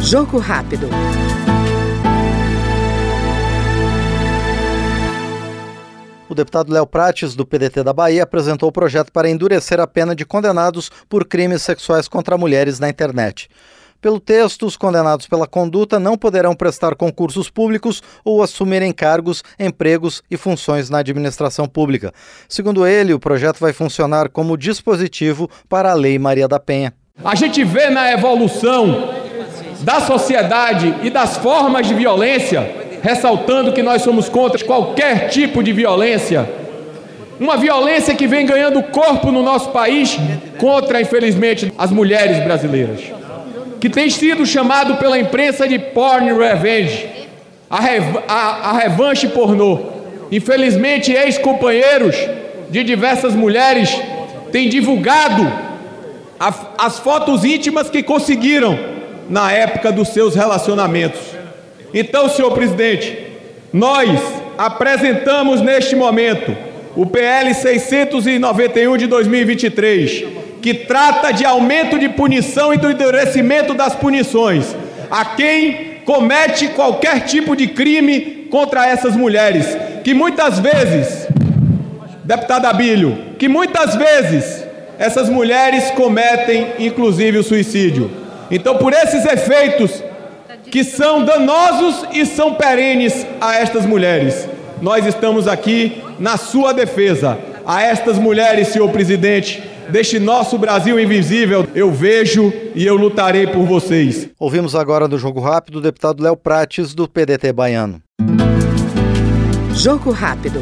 Jogo rápido. O deputado Léo Prates, do PDT da Bahia, apresentou o projeto para endurecer a pena de condenados por crimes sexuais contra mulheres na internet. Pelo texto, os condenados pela conduta não poderão prestar concursos públicos ou assumirem cargos, empregos e funções na administração pública. Segundo ele, o projeto vai funcionar como dispositivo para a Lei Maria da Penha. A gente vê na evolução da sociedade e das formas de violência, ressaltando que nós somos contra qualquer tipo de violência, uma violência que vem ganhando corpo no nosso país contra, infelizmente, as mulheres brasileiras que tem sido chamado pela imprensa de porn revenge, a, rev a, a revanche pornô. Infelizmente, ex-companheiros de diversas mulheres têm divulgado as fotos íntimas que conseguiram na época dos seus relacionamentos. Então, senhor presidente, nós apresentamos neste momento o PL 691 de 2023 que trata de aumento de punição e do endurecimento das punições a quem comete qualquer tipo de crime contra essas mulheres, que muitas vezes, deputado Abílio, que muitas vezes essas mulheres cometem inclusive o suicídio. Então, por esses efeitos que são danosos e são perenes a estas mulheres, nós estamos aqui na sua defesa. A estas mulheres, senhor presidente, deste nosso Brasil invisível. Eu vejo e eu lutarei por vocês. Ouvimos agora no Jogo Rápido o deputado Léo Prates, do PDT Baiano. Jogo Rápido.